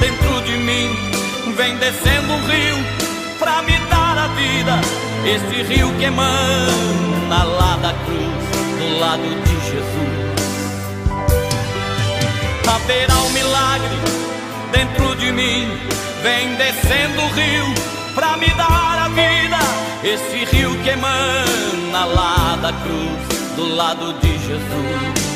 dentro de mim, vem descendo um rio para me dar a vida. Este rio que emana lá da cruz, do lado de Jesus. Haverá um milagre dentro de mim, vem descendo o rio para me dar a vida. Este rio que emana lá da cruz, do lado de Jesus.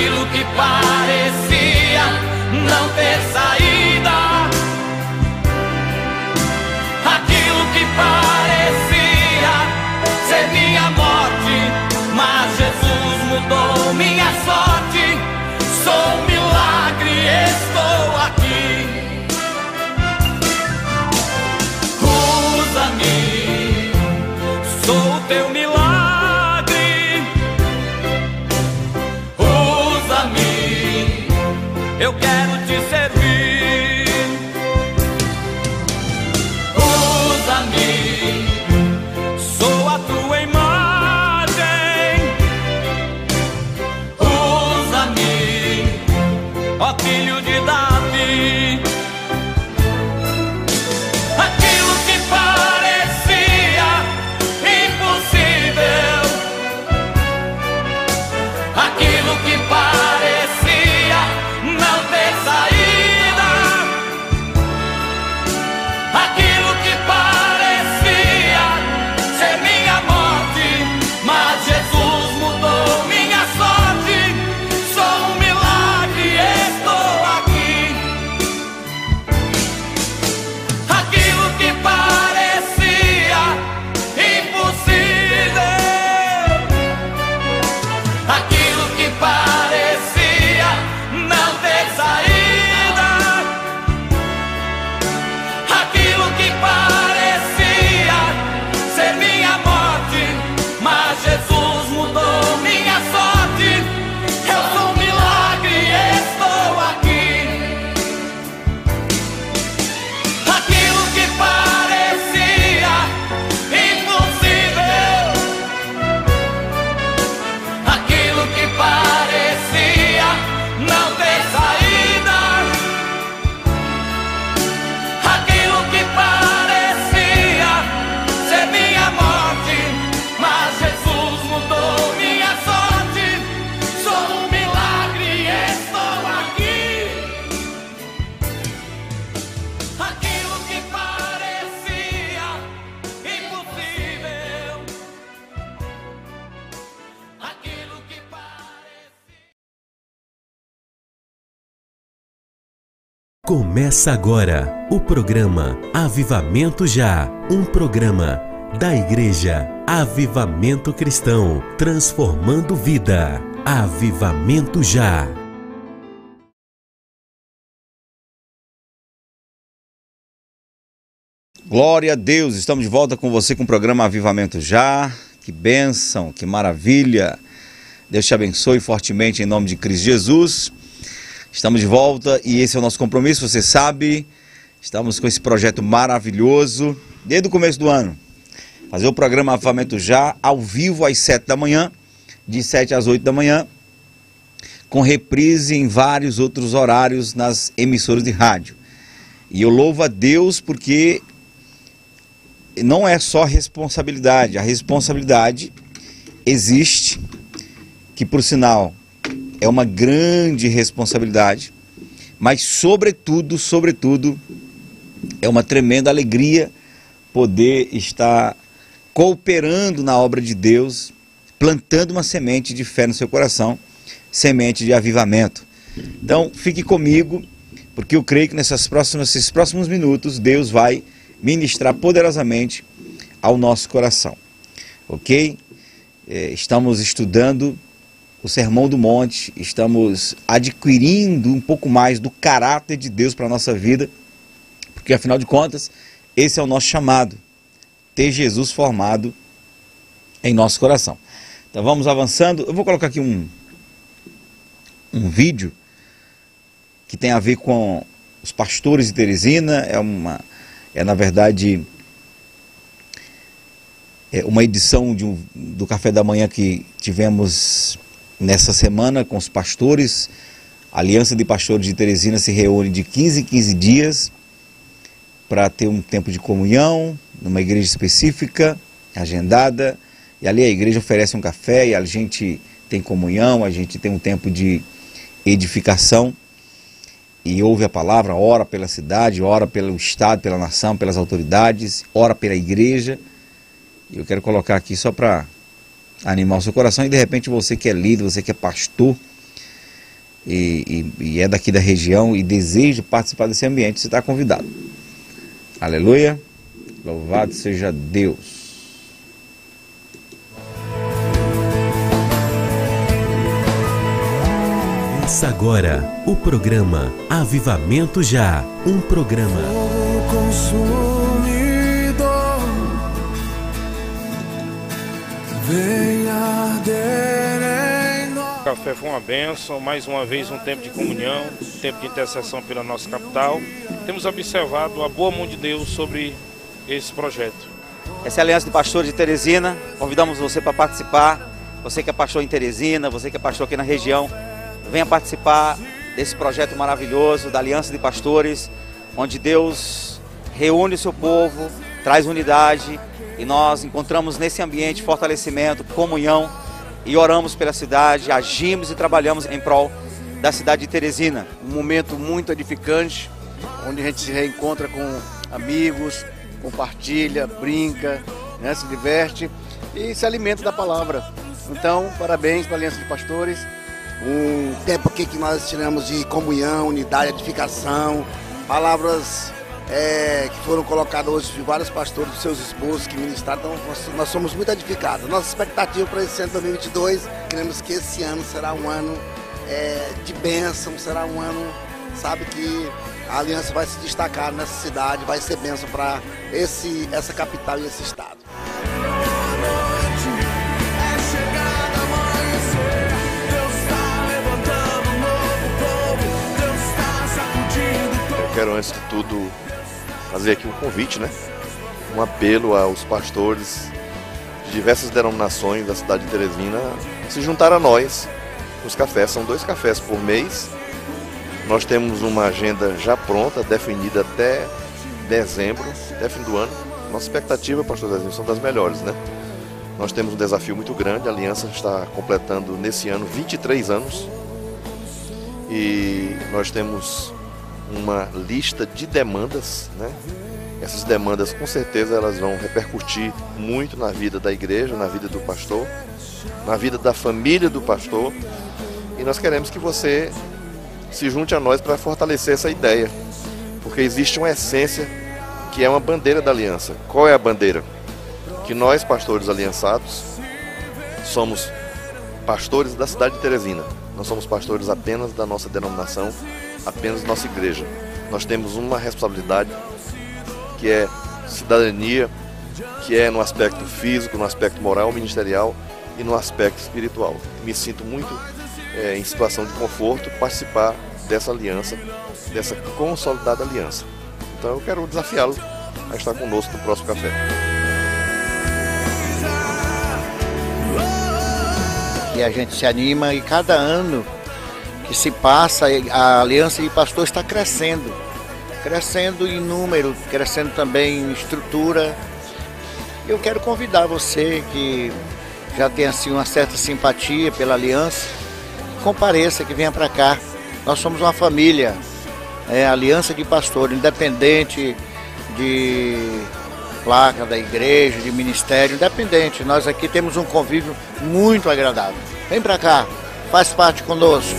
aquilo que parecia não ter saída, Começa agora o programa Avivamento Já, um programa da Igreja Avivamento Cristão, transformando vida. Avivamento Já. Glória a Deus, estamos de volta com você com o programa Avivamento Já. Que bênção, que maravilha. Deus te abençoe fortemente em nome de Cristo Jesus. Estamos de volta e esse é o nosso compromisso, você sabe. Estamos com esse projeto maravilhoso desde o começo do ano. Fazer o programa Avivamento Já ao vivo às 7 da manhã, de 7 às 8 da manhã, com reprise em vários outros horários nas emissoras de rádio. E eu louvo a Deus porque não é só responsabilidade, a responsabilidade existe, que por sinal é uma grande responsabilidade, mas sobretudo, sobretudo, é uma tremenda alegria poder estar cooperando na obra de Deus, plantando uma semente de fé no seu coração, semente de avivamento. Então, fique comigo, porque eu creio que nessas próximas, nesses próximos minutos Deus vai ministrar poderosamente ao nosso coração. Ok? É, estamos estudando o Sermão do Monte, estamos adquirindo um pouco mais do caráter de Deus para a nossa vida, porque afinal de contas, esse é o nosso chamado, ter Jesus formado em nosso coração. Então vamos avançando. Eu vou colocar aqui um, um vídeo que tem a ver com os pastores de Teresina. É uma, é na verdade é uma edição um, do café da manhã que tivemos nessa semana com os pastores. A Aliança de Pastores de Teresina se reúne de 15 em 15 dias para ter um tempo de comunhão numa igreja específica, agendada. E ali a igreja oferece um café e a gente tem comunhão, a gente tem um tempo de edificação e ouve a palavra, ora pela cidade, ora pelo Estado, pela nação, pelas autoridades, ora pela igreja. E eu quero colocar aqui só para animar o seu coração e de repente você que é líder, você que é pastor e, e, e é daqui da região e deseja participar desse ambiente, você está convidado. Aleluia. Louvado seja Deus. Começa agora o programa Avivamento Já. Um programa. O café foi uma benção, mais uma vez um tempo de comunhão, um tempo de intercessão pela nossa capital temos observado a boa mão de Deus sobre esse projeto. Essa é a Aliança de Pastores de Teresina. Convidamos você para participar. Você que é pastor em Teresina, você que é pastor aqui na região, venha participar desse projeto maravilhoso da Aliança de Pastores, onde Deus reúne o seu povo, traz unidade e nós encontramos nesse ambiente fortalecimento, comunhão e oramos pela cidade, agimos e trabalhamos em prol da cidade de Teresina. Um momento muito edificante, onde a gente se reencontra com amigos, compartilha, brinca, né, se diverte e se alimenta da palavra. Então, parabéns para a Aliança de Pastores. Um tempo aqui que nós tiramos de comunhão, unidade, edificação, palavras é, que foram colocadas hoje de vários pastores, dos seus esposos que ministraram. Então, nós, nós somos muito edificados. Nossa expectativa para esse ano 2022, queremos que esse ano será um ano é, de bênção, será um ano, sabe, que a aliança vai se destacar nessa cidade, vai ser bênção para essa capital e esse estado. Eu quero, antes de tudo, fazer aqui um convite, né? Um apelo aos pastores de diversas denominações da cidade de Teresina se juntar a nós nos cafés. São dois cafés por mês nós temos uma agenda já pronta, definida até dezembro, até fim do ano. Nossa expectativa, pastor Zezinho, são das melhores, né? Nós temos um desafio muito grande, a Aliança está completando nesse ano 23 anos. E nós temos uma lista de demandas, né? Essas demandas com certeza elas vão repercutir muito na vida da igreja, na vida do pastor, na vida da família do pastor. E nós queremos que você se junte a nós para fortalecer essa ideia. Porque existe uma essência que é uma bandeira da aliança. Qual é a bandeira? Que nós, pastores aliançados, somos pastores da cidade de Teresina. Não somos pastores apenas da nossa denominação, apenas nossa igreja. Nós temos uma responsabilidade que é cidadania, que é no aspecto físico, no aspecto moral, ministerial e no aspecto espiritual. Me sinto muito é, em situação de conforto, participar dessa aliança, dessa consolidada aliança. Então eu quero desafiá-lo a estar conosco no próximo café. E a gente se anima e cada ano que se passa, a Aliança de Pastor está crescendo. Crescendo em número, crescendo também em estrutura, Eu quero convidar você que já tem assim uma certa simpatia pela aliança, compareça, que venha para cá. Nós somos uma família, é, aliança de pastor, independente de placa da igreja, de ministério, independente. Nós aqui temos um convívio muito agradável. Vem para cá, faz parte conosco.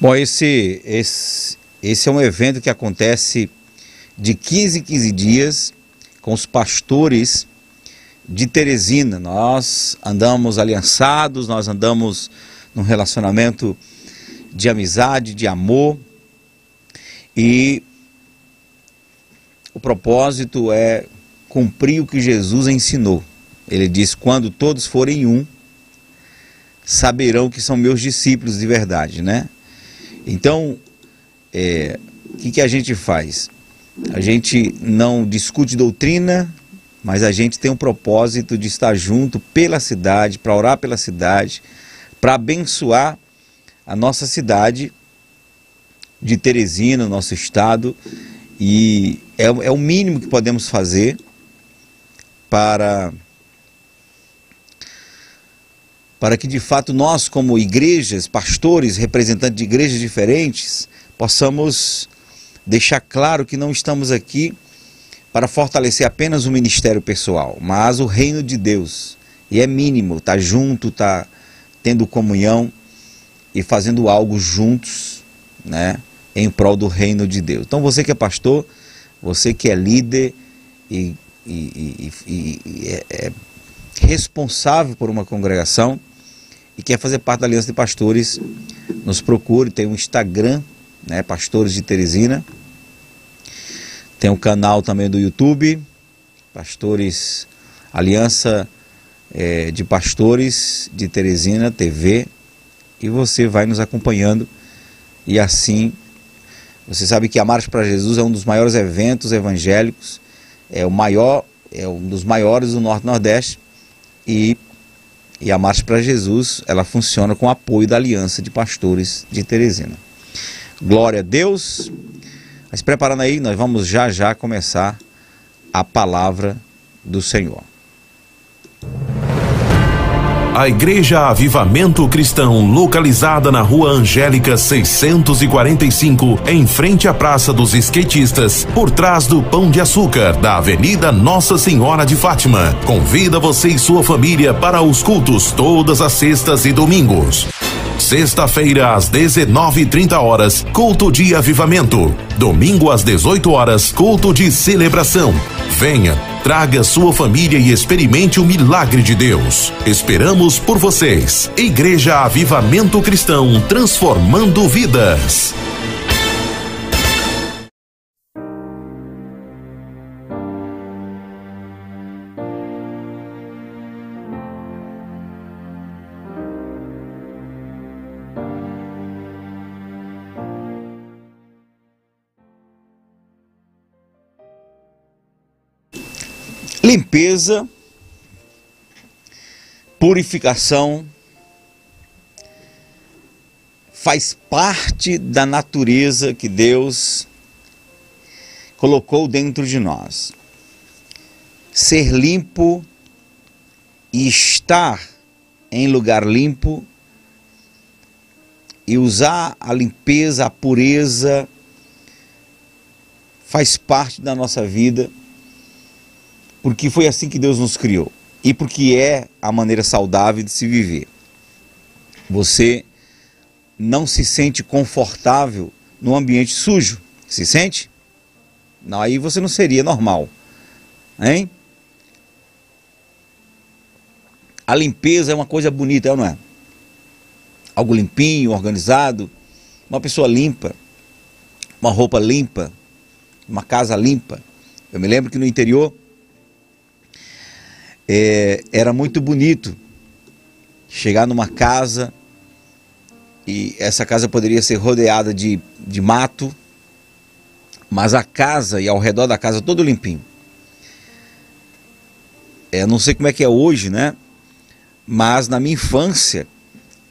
Bom, esse, esse, esse é um evento que acontece de 15 em 15 dias com os pastores de Teresina. Nós andamos aliançados, nós andamos num relacionamento de amizade, de amor. E o propósito é cumprir o que Jesus ensinou. Ele diz: quando todos forem um, saberão que são meus discípulos de verdade, né? Então, é, o que, que a gente faz? A gente não discute doutrina, mas a gente tem um propósito de estar junto pela cidade, para orar pela cidade, para abençoar a nossa cidade de Teresina, nosso estado, e é, é o mínimo que podemos fazer para para que de fato nós, como igrejas, pastores, representantes de igrejas diferentes, possamos deixar claro que não estamos aqui para fortalecer apenas o ministério pessoal, mas o reino de Deus. E é mínimo, tá junto, tá tendo comunhão e fazendo algo juntos, né, em prol do reino de Deus. Então você que é pastor, você que é líder e, e, e, e é, é responsável por uma congregação, e quer fazer parte da Aliança de Pastores, nos procure, tem um Instagram, né, Pastores de Teresina. Tem um canal também do YouTube, Pastores Aliança é, de Pastores de Teresina TV, e você vai nos acompanhando. E assim você sabe que a Marcha para Jesus é um dos maiores eventos evangélicos, é o maior, é um dos maiores do Norte Nordeste. E e a Marcha para Jesus, ela funciona com apoio da Aliança de Pastores de Teresina. Glória a Deus. Mas preparando aí, nós vamos já já começar a palavra do Senhor. A Igreja Avivamento Cristão, localizada na Rua Angélica 645, em frente à Praça dos Skatistas, por trás do Pão de Açúcar, da Avenida Nossa Senhora de Fátima, convida você e sua família para os cultos todas as sextas e domingos. Sexta-feira às 19:30 horas, culto de avivamento. Domingo às 18 horas, culto de celebração. Venha, traga sua família e experimente o milagre de Deus. Esperamos por vocês. Igreja Avivamento Cristão, transformando vidas. Limpeza, purificação, faz parte da natureza que Deus colocou dentro de nós. Ser limpo e estar em lugar limpo e usar a limpeza, a pureza, faz parte da nossa vida porque foi assim que Deus nos criou e porque é a maneira saudável de se viver. Você não se sente confortável num ambiente sujo, se sente? Não, aí você não seria normal, hein? A limpeza é uma coisa bonita, não é? Algo limpinho, organizado, uma pessoa limpa, uma roupa limpa, uma casa limpa. Eu me lembro que no interior é, era muito bonito chegar numa casa e essa casa poderia ser rodeada de, de mato, mas a casa e ao redor da casa todo limpinho. É, não sei como é que é hoje, né? Mas na minha infância,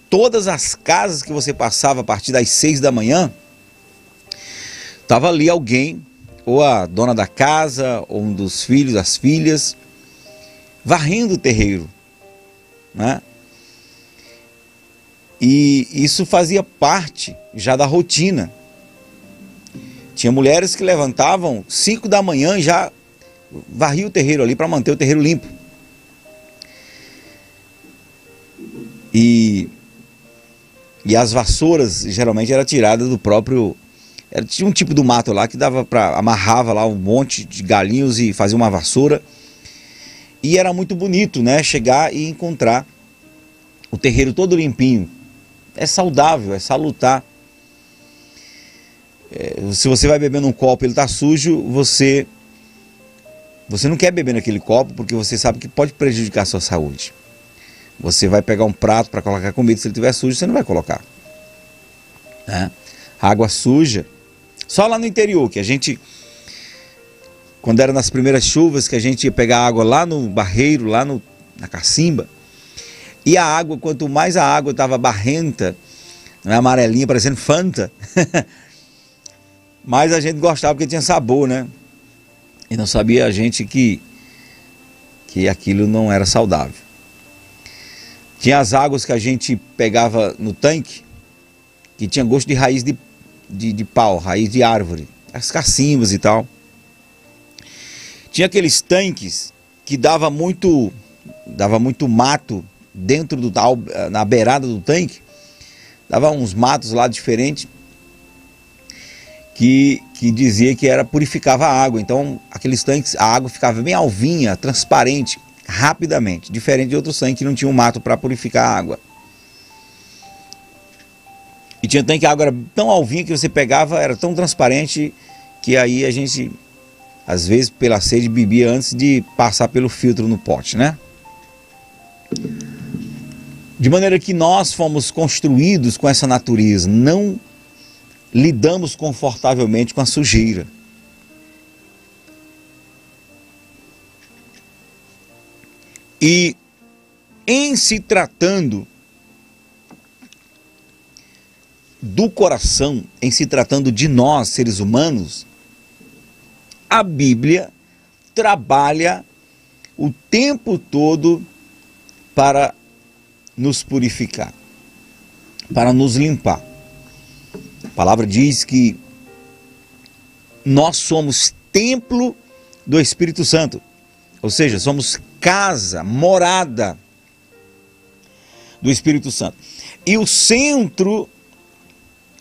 todas as casas que você passava a partir das seis da manhã, tava ali alguém, ou a dona da casa, ou um dos filhos, as filhas, varrendo o terreiro, né? E isso fazia parte já da rotina. Tinha mulheres que levantavam 5 da manhã e já varria o terreiro ali para manter o terreiro limpo. E, e as vassouras geralmente era tirada do próprio. Era, tinha um tipo do mato lá que dava para. amarrava lá um monte de galinhos e fazia uma vassoura. E era muito bonito, né? Chegar e encontrar o terreiro todo limpinho. É saudável, é salutar. É, se você vai beber num copo e ele está sujo, você você não quer beber naquele copo porque você sabe que pode prejudicar a sua saúde. Você vai pegar um prato para colocar comida, se ele estiver sujo, você não vai colocar. Né? Água suja. Só lá no interior, que a gente, quando era nas primeiras chuvas, que a gente ia pegar água lá no barreiro, lá no, na cacimba, e a água, quanto mais a água estava barrenta, né, amarelinha, parecendo Fanta, mais a gente gostava porque tinha sabor, né? E não sabia a gente que, que aquilo não era saudável. Tinha as águas que a gente pegava no tanque, que tinha gosto de raiz de, de, de pau, raiz de árvore, as cacimbas e tal. Tinha aqueles tanques que dava muito, dava muito mato dentro do na beirada do tanque, dava uns matos lá diferentes que, que dizia que era purificava a água. Então, aqueles tanques, a água ficava bem alvinha, transparente, rapidamente, diferente de outros tanques que não tinham mato para purificar a água. E tinha tanque que a água era tão alvinha que você pegava, era tão transparente que aí a gente, às vezes, pela sede, bebia antes de passar pelo filtro no pote, né? De maneira que nós fomos construídos com essa natureza, não lidamos confortavelmente com a sujeira. E em se tratando do coração, em se tratando de nós, seres humanos, a Bíblia trabalha o tempo todo para nos purificar, para nos limpar. A palavra diz que nós somos templo do Espírito Santo, ou seja, somos casa, morada do Espírito Santo. E o centro,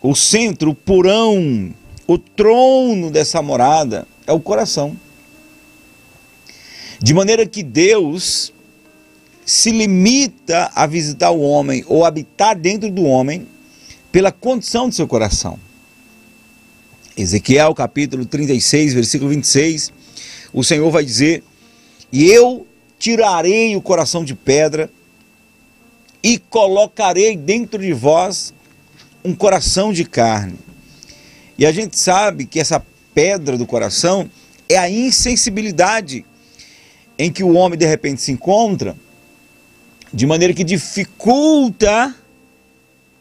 o centro, o porão, o trono dessa morada é o coração. De maneira que Deus se limita a visitar o homem ou habitar dentro do homem pela condição do seu coração. Ezequiel capítulo 36, versículo 26, o Senhor vai dizer: E eu tirarei o coração de pedra e colocarei dentro de vós um coração de carne. E a gente sabe que essa pedra do coração é a insensibilidade em que o homem de repente se encontra, de maneira que dificulta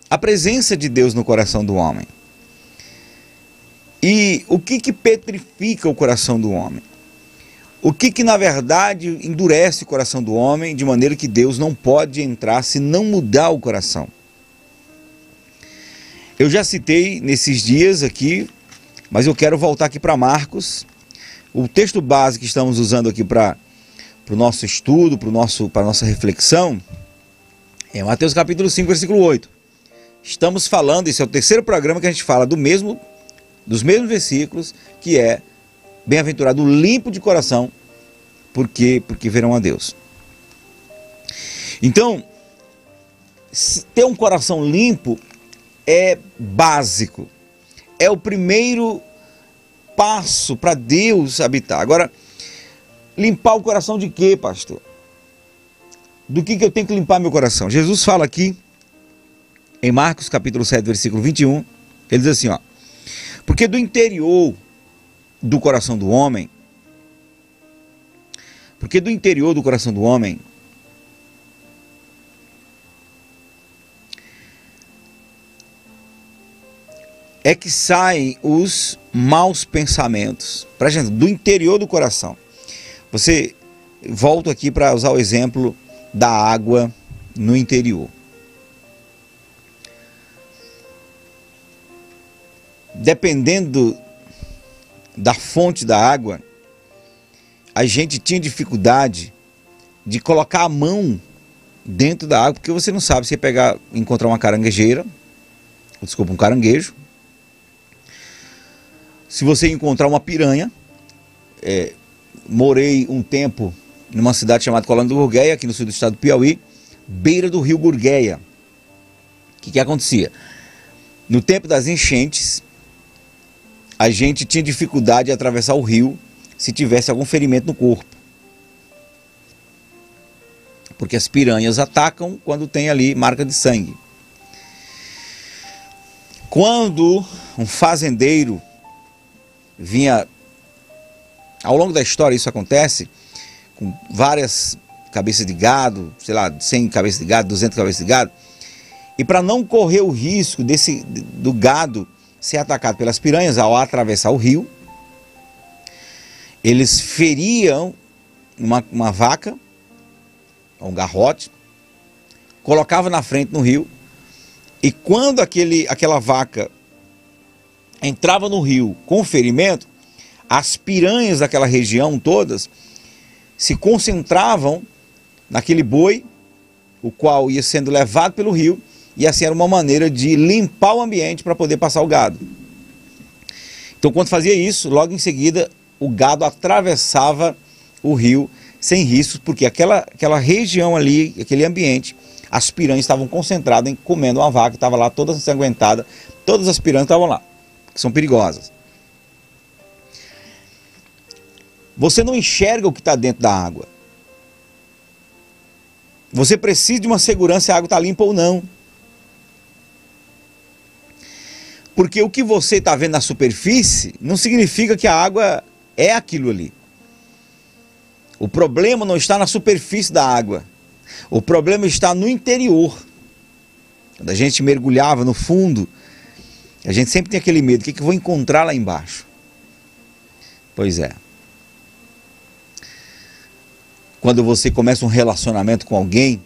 a presença de Deus no coração do homem. E o que que petrifica o coração do homem? O que que na verdade endurece o coração do homem de maneira que Deus não pode entrar se não mudar o coração? Eu já citei nesses dias aqui, mas eu quero voltar aqui para Marcos. O texto base que estamos usando aqui para o nosso estudo, para a nossa reflexão, é Mateus capítulo 5, versículo 8 estamos falando, esse é o terceiro programa que a gente fala do mesmo, dos mesmos versículos, que é bem-aventurado limpo de coração, porque porque verão a Deus. Então, ter um coração limpo é básico. É o primeiro passo para Deus habitar. Agora, limpar o coração de quê, pastor? do que, que eu tenho que limpar meu coração. Jesus fala aqui, em Marcos capítulo 7, versículo 21, ele diz assim, ó. Porque do interior do coração do homem, porque do interior do coração do homem é que saem os maus pensamentos. Para gente, do interior do coração. Você volto aqui para usar o exemplo da água no interior. Dependendo da fonte da água, a gente tinha dificuldade de colocar a mão dentro da água, porque você não sabe se pegar, encontrar uma caranguejeira, desculpa, um caranguejo, se você encontrar uma piranha, é, morei um tempo numa cidade chamada Colônia do Gurgueia, aqui no sul do estado do Piauí, beira do rio Gurgueia. O que, que acontecia? No tempo das enchentes, a gente tinha dificuldade de atravessar o rio se tivesse algum ferimento no corpo. Porque as piranhas atacam quando tem ali marca de sangue. Quando um fazendeiro vinha. Ao longo da história isso acontece, com várias cabeças de gado, sei lá, 100 cabeças de gado, 200 cabeças de gado. E para não correr o risco desse, do gado ser atacado pelas piranhas ao atravessar o rio, eles feriam uma, uma vaca, um garrote, colocavam na frente no rio, e quando aquele, aquela vaca entrava no rio com ferimento, as piranhas daquela região todas se concentravam naquele boi, o qual ia sendo levado pelo rio, e assim era uma maneira de limpar o ambiente para poder passar o gado. Então, quando fazia isso, logo em seguida o gado atravessava o rio sem riscos, porque aquela, aquela região ali, aquele ambiente, as piranhas estavam concentradas em comendo uma vaca, estava lá toda ensanguentada, todas as piranhas estavam lá que são perigosas. Você não enxerga o que está dentro da água. Você precisa de uma segurança se a água está limpa ou não. Porque o que você está vendo na superfície não significa que a água é aquilo ali. O problema não está na superfície da água. O problema está no interior. Quando a gente mergulhava no fundo, a gente sempre tem aquele medo, o que, que eu vou encontrar lá embaixo? Pois é. Quando você começa um relacionamento com alguém,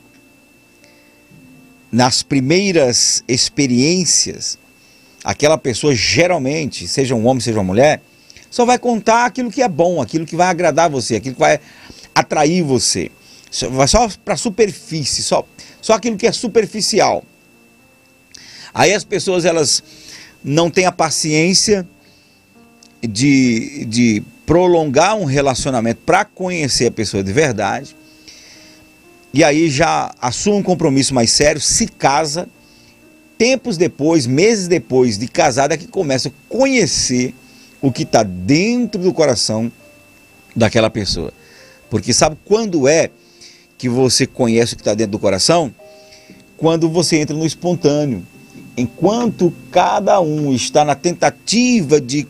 nas primeiras experiências, aquela pessoa geralmente, seja um homem, seja uma mulher, só vai contar aquilo que é bom, aquilo que vai agradar você, aquilo que vai atrair você. Vai só para a superfície, só, só aquilo que é superficial. Aí as pessoas elas não tem a paciência de, de prolongar um relacionamento para conhecer a pessoa de verdade. E aí já assume um compromisso mais sério, se casa. Tempos depois, meses depois de casada, é que começa a conhecer o que está dentro do coração daquela pessoa. Porque sabe quando é que você conhece o que está dentro do coração? Quando você entra no espontâneo enquanto cada um está na tentativa de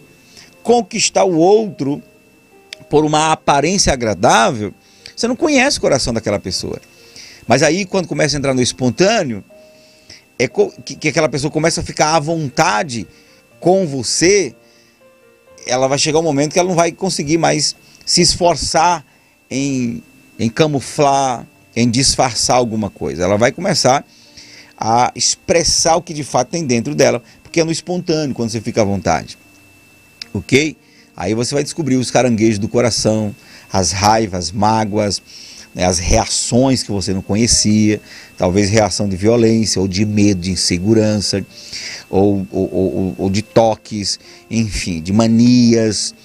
conquistar o outro por uma aparência agradável, você não conhece o coração daquela pessoa. Mas aí, quando começa a entrar no espontâneo, é que aquela pessoa começa a ficar à vontade com você, ela vai chegar um momento que ela não vai conseguir mais se esforçar em, em camuflar, em disfarçar alguma coisa. Ela vai começar a expressar o que de fato tem dentro dela, porque é no espontâneo, quando você fica à vontade. Ok? Aí você vai descobrir os caranguejos do coração, as raivas, as mágoas, né, as reações que você não conhecia, talvez reação de violência, ou de medo, de insegurança, ou, ou, ou, ou de toques, enfim, de manias.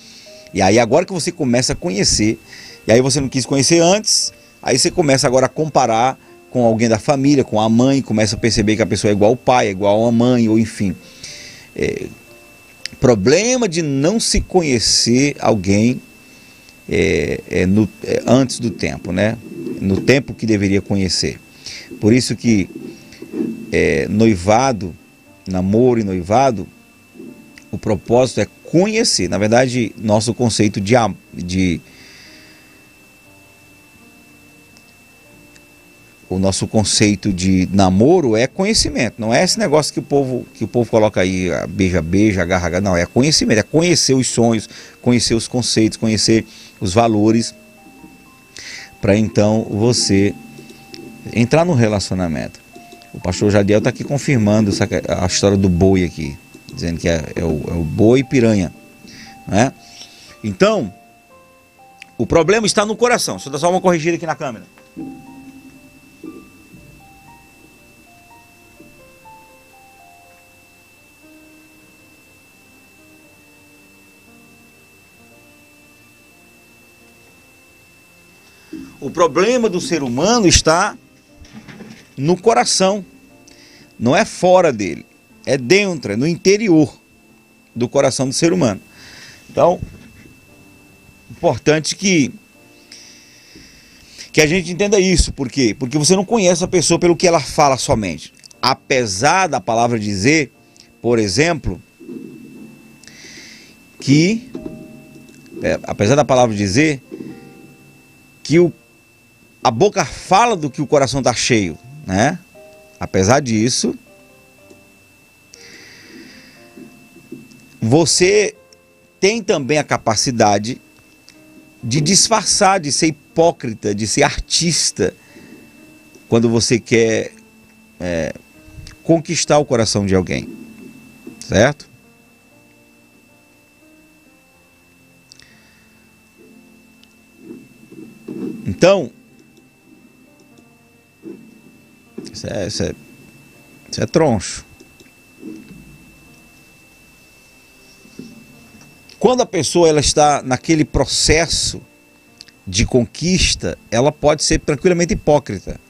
E aí agora que você começa a conhecer, e aí você não quis conhecer antes, aí você começa agora a comparar com alguém da família, com a mãe, começa a perceber que a pessoa é igual ao pai, é igual à mãe, ou enfim. É, problema de não se conhecer alguém é, é no, é, antes do tempo, né? no tempo que deveria conhecer. Por isso que é, noivado, namoro e noivado, o propósito é conhecer. Na verdade, nosso conceito de, de o nosso conceito de namoro é conhecimento, não é esse negócio que o povo que o povo coloca aí, beija beija, agarra, agarra, não, é conhecimento, é conhecer os sonhos, conhecer os conceitos, conhecer os valores para então você entrar no relacionamento. O pastor Jadiel está aqui confirmando essa, a história do boi aqui, dizendo que é, é, o, é o boi piranha, né? Então, o problema está no coração. Deixa eu dar só uma corrigida aqui na câmera. O problema do ser humano está no coração. Não é fora dele, é dentro, é no interior do coração do ser humano. Então, importante que que a gente entenda isso, por quê? Porque você não conhece a pessoa pelo que ela fala somente. Apesar da palavra dizer, por exemplo, que é, apesar da palavra dizer que o a boca fala do que o coração está cheio, né? Apesar disso, você tem também a capacidade de disfarçar, de ser hipócrita, de ser artista, quando você quer é, conquistar o coração de alguém, certo? Então, Isso é, isso é, isso é troncho. Quando a pessoa ela está naquele processo de conquista, ela pode ser tranquilamente hipócrita.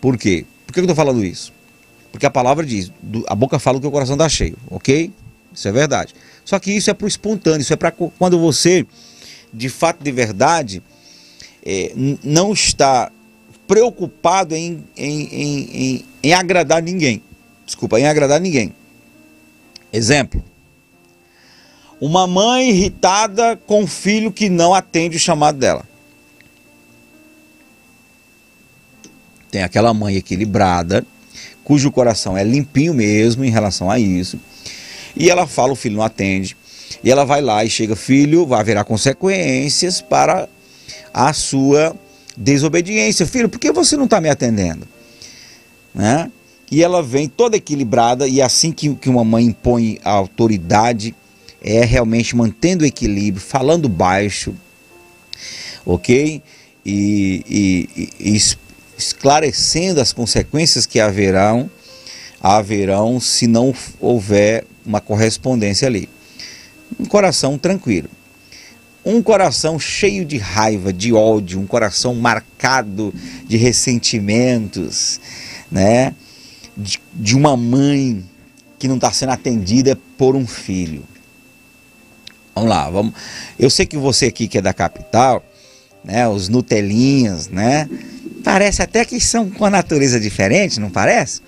Por quê? Por que eu estou falando isso? Porque a palavra diz, a boca fala que o coração está cheio, ok? Isso é verdade. Só que isso é para o espontâneo, isso é para quando você, de fato, de verdade, é, não está preocupado em, em, em, em, agradar ninguém. Desculpa, em agradar ninguém. Exemplo. Uma mãe irritada com um filho que não atende o chamado dela. Tem aquela mãe equilibrada, cujo coração é limpinho mesmo em relação a isso. E ela fala, o filho não atende. E ela vai lá e chega, filho, vai haverá consequências para a sua desobediência. Filho, por que você não está me atendendo? Né? E ela vem toda equilibrada, e assim que, que uma mãe impõe a autoridade, é realmente mantendo o equilíbrio, falando baixo, ok? E, e, e esclarecendo as consequências que haverão, haverão se não houver uma correspondência ali. Um coração tranquilo. Um coração cheio de raiva, de ódio, um coração marcado de ressentimentos, né? De, de uma mãe que não está sendo atendida por um filho. Vamos lá, vamos. Eu sei que você aqui que é da capital, né? Os Nutelinhas, né? Parece até que são com a natureza diferente, não parece?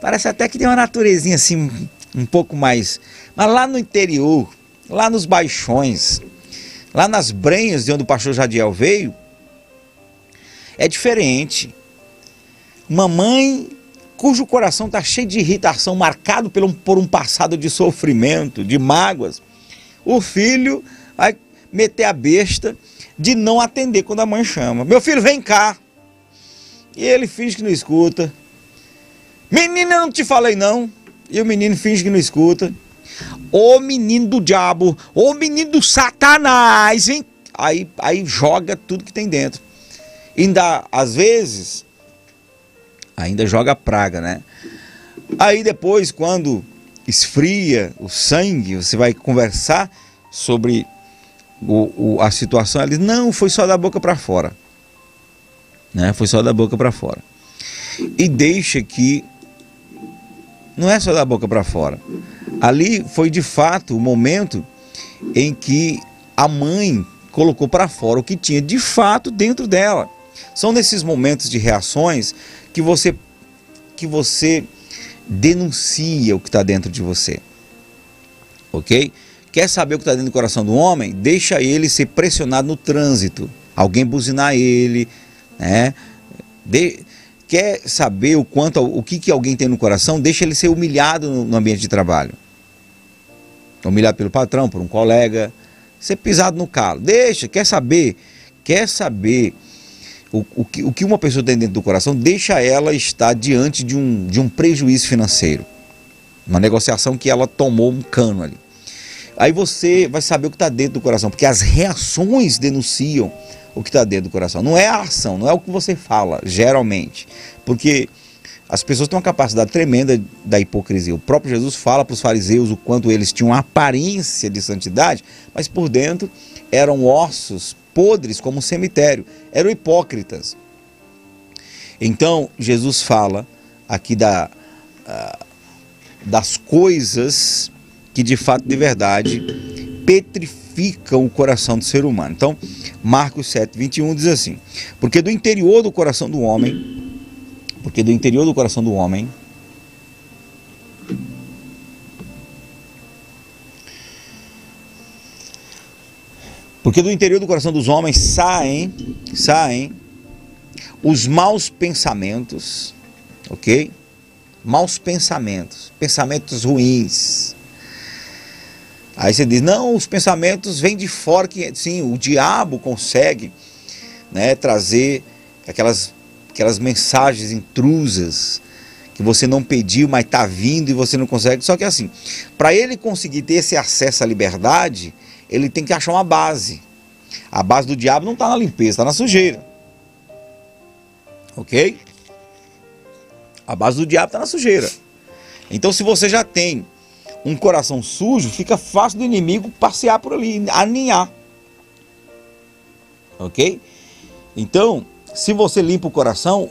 Parece até que tem uma naturezinha assim um pouco mais. Mas lá no interior, lá nos baixões, Lá nas Brenhas, de onde o pastor Jadiel veio, é diferente. Uma mãe cujo coração está cheio de irritação, marcado por um, por um passado de sofrimento, de mágoas. O filho vai meter a besta de não atender quando a mãe chama. Meu filho, vem cá. E ele finge que não escuta. Menina, eu não te falei não. E o menino finge que não escuta. Ô menino do diabo, ô menino do satanás, hein? Aí, aí joga tudo que tem dentro. Ainda, às vezes, ainda joga praga, né? Aí depois, quando esfria o sangue, você vai conversar sobre o, o, a situação. Diz, não, foi só da boca para fora. Né? Foi só da boca para fora. E deixa que não é só da boca para fora. Ali foi de fato o momento em que a mãe colocou para fora o que tinha de fato dentro dela. São nesses momentos de reações que você que você denuncia o que está dentro de você. Ok? Quer saber o que está dentro do coração do homem? Deixa ele ser pressionado no trânsito. Alguém buzinar ele, né? De... Quer saber o quanto, o que, que alguém tem no coração? Deixa ele ser humilhado no ambiente de trabalho. Humilhado pelo patrão, por um colega, ser pisado no calo. Deixa, quer saber? Quer saber o, o, que, o que uma pessoa tem dentro do coração? Deixa ela estar diante de um, de um prejuízo financeiro. Uma negociação que ela tomou um cano ali. Aí você vai saber o que está dentro do coração, porque as reações denunciam o que está dentro do coração. Não é a ação, não é o que você fala, geralmente. Porque as pessoas têm uma capacidade tremenda da hipocrisia. O próprio Jesus fala para os fariseus o quanto eles tinham aparência de santidade, mas por dentro eram ossos podres como um cemitério, eram hipócritas. Então, Jesus fala aqui da, uh, das coisas que de fato, de verdade, petrificam o coração do ser humano. Então, Marcos 7, 21 diz assim: Porque do interior do coração do homem porque do interior do coração do homem Porque do interior do coração dos homens saem, saem os maus pensamentos, ok? Maus pensamentos, pensamentos ruins. Aí você diz, não, os pensamentos vêm de fora, que sim, o diabo consegue né, trazer aquelas aquelas mensagens intrusas que você não pediu, mas está vindo e você não consegue. Só que assim, para ele conseguir ter esse acesso à liberdade, ele tem que achar uma base. A base do diabo não está na limpeza, está na sujeira. Ok? A base do diabo está na sujeira. Então, se você já tem um coração sujo, fica fácil do inimigo passear por ali, aninhar. Ok? Então, se você limpa o coração,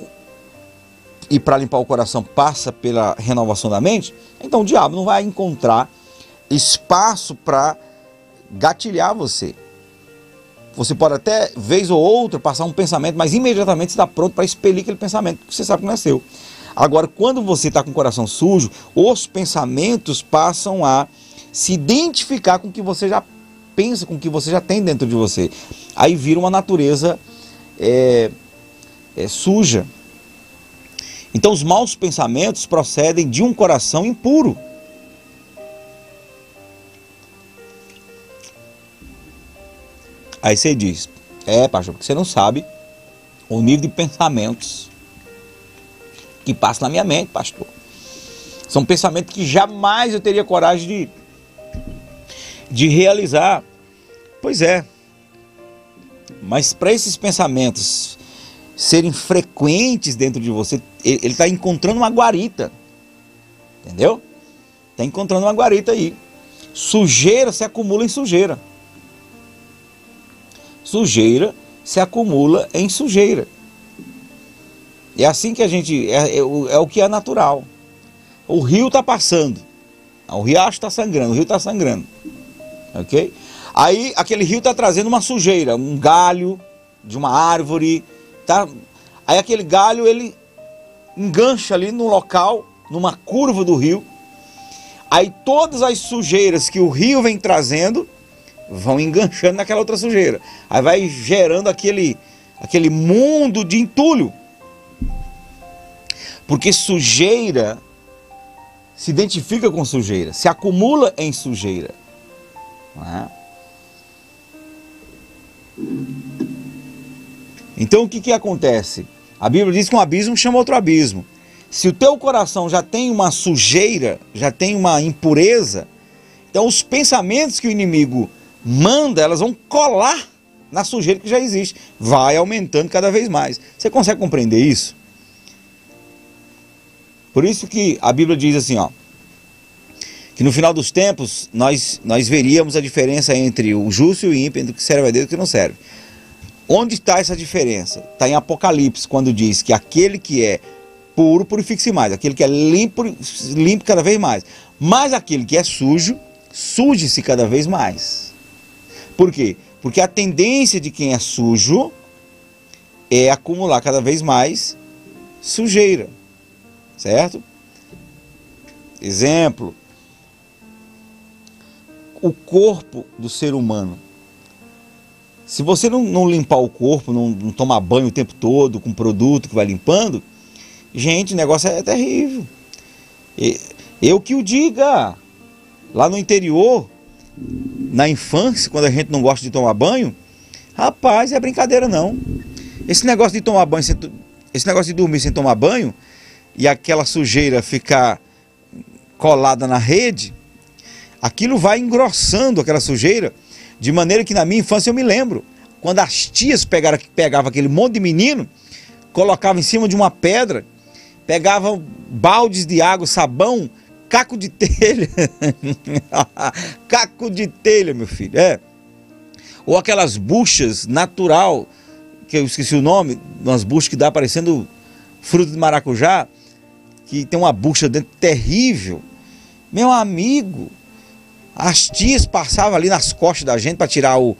e para limpar o coração passa pela renovação da mente, então o diabo não vai encontrar espaço para gatilhar você. Você pode até, vez ou outra, passar um pensamento, mas imediatamente está pronto para expelir aquele pensamento, porque você sabe que não é seu. Agora, quando você está com o coração sujo, os pensamentos passam a se identificar com o que você já pensa, com o que você já tem dentro de você. Aí vira uma natureza é, é, suja. Então, os maus pensamentos procedem de um coração impuro. Aí você diz: É, pastor, porque você não sabe o nível de pensamentos que passa na minha mente, pastor. São pensamentos que jamais eu teria coragem de, de realizar. Pois é. Mas para esses pensamentos serem frequentes dentro de você, ele está encontrando uma guarita. Entendeu? Está encontrando uma guarita aí. Sujeira se acumula em sujeira. Sujeira se acumula em sujeira. É assim que a gente. É, é, é o que é natural. O rio está passando. O riacho está sangrando, o rio está sangrando. Ok? Aí aquele rio está trazendo uma sujeira, um galho de uma árvore, Tá? Aí aquele galho ele engancha ali no local, numa curva do rio. Aí todas as sujeiras que o rio vem trazendo vão enganchando naquela outra sujeira. Aí vai gerando aquele aquele mundo de entulho. Porque sujeira se identifica com sujeira, se acumula em sujeira. Não é? Então o que, que acontece? A Bíblia diz que um abismo chama outro abismo. Se o teu coração já tem uma sujeira, já tem uma impureza, então os pensamentos que o inimigo manda, elas vão colar na sujeira que já existe. Vai aumentando cada vez mais. Você consegue compreender isso? Por isso que a Bíblia diz assim, ó, que no final dos tempos nós, nós veríamos a diferença entre o justo e o ímpio, entre o que serve a Deus e o que não serve. Onde está essa diferença? Está em Apocalipse, quando diz que aquele que é puro, purifique-se mais. Aquele que é limpo, limpe cada vez mais. Mas aquele que é sujo, suje-se cada vez mais. Por quê? Porque a tendência de quem é sujo é acumular cada vez mais sujeira, certo? Exemplo, o corpo do ser humano. Se você não, não limpar o corpo, não, não, tomar banho o tempo todo com produto que vai limpando, gente, o negócio é terrível. Eu que o diga, lá no interior, na infância, quando a gente não gosta de tomar banho, rapaz, é brincadeira não. Esse negócio de tomar banho, esse negócio de dormir sem tomar banho e aquela sujeira ficar colada na rede, aquilo vai engrossando aquela sujeira, de maneira que na minha infância eu me lembro, quando as tias pegaram, pegavam aquele monte de menino, colocavam em cima de uma pedra, pegavam baldes de água, sabão, caco de telha. caco de telha, meu filho, é. Ou aquelas buchas natural, que eu esqueci o nome, umas buchas que dá parecendo fruto de maracujá, que tem uma bucha dentro terrível. Meu amigo, as tias passavam ali nas costas da gente para tirar o,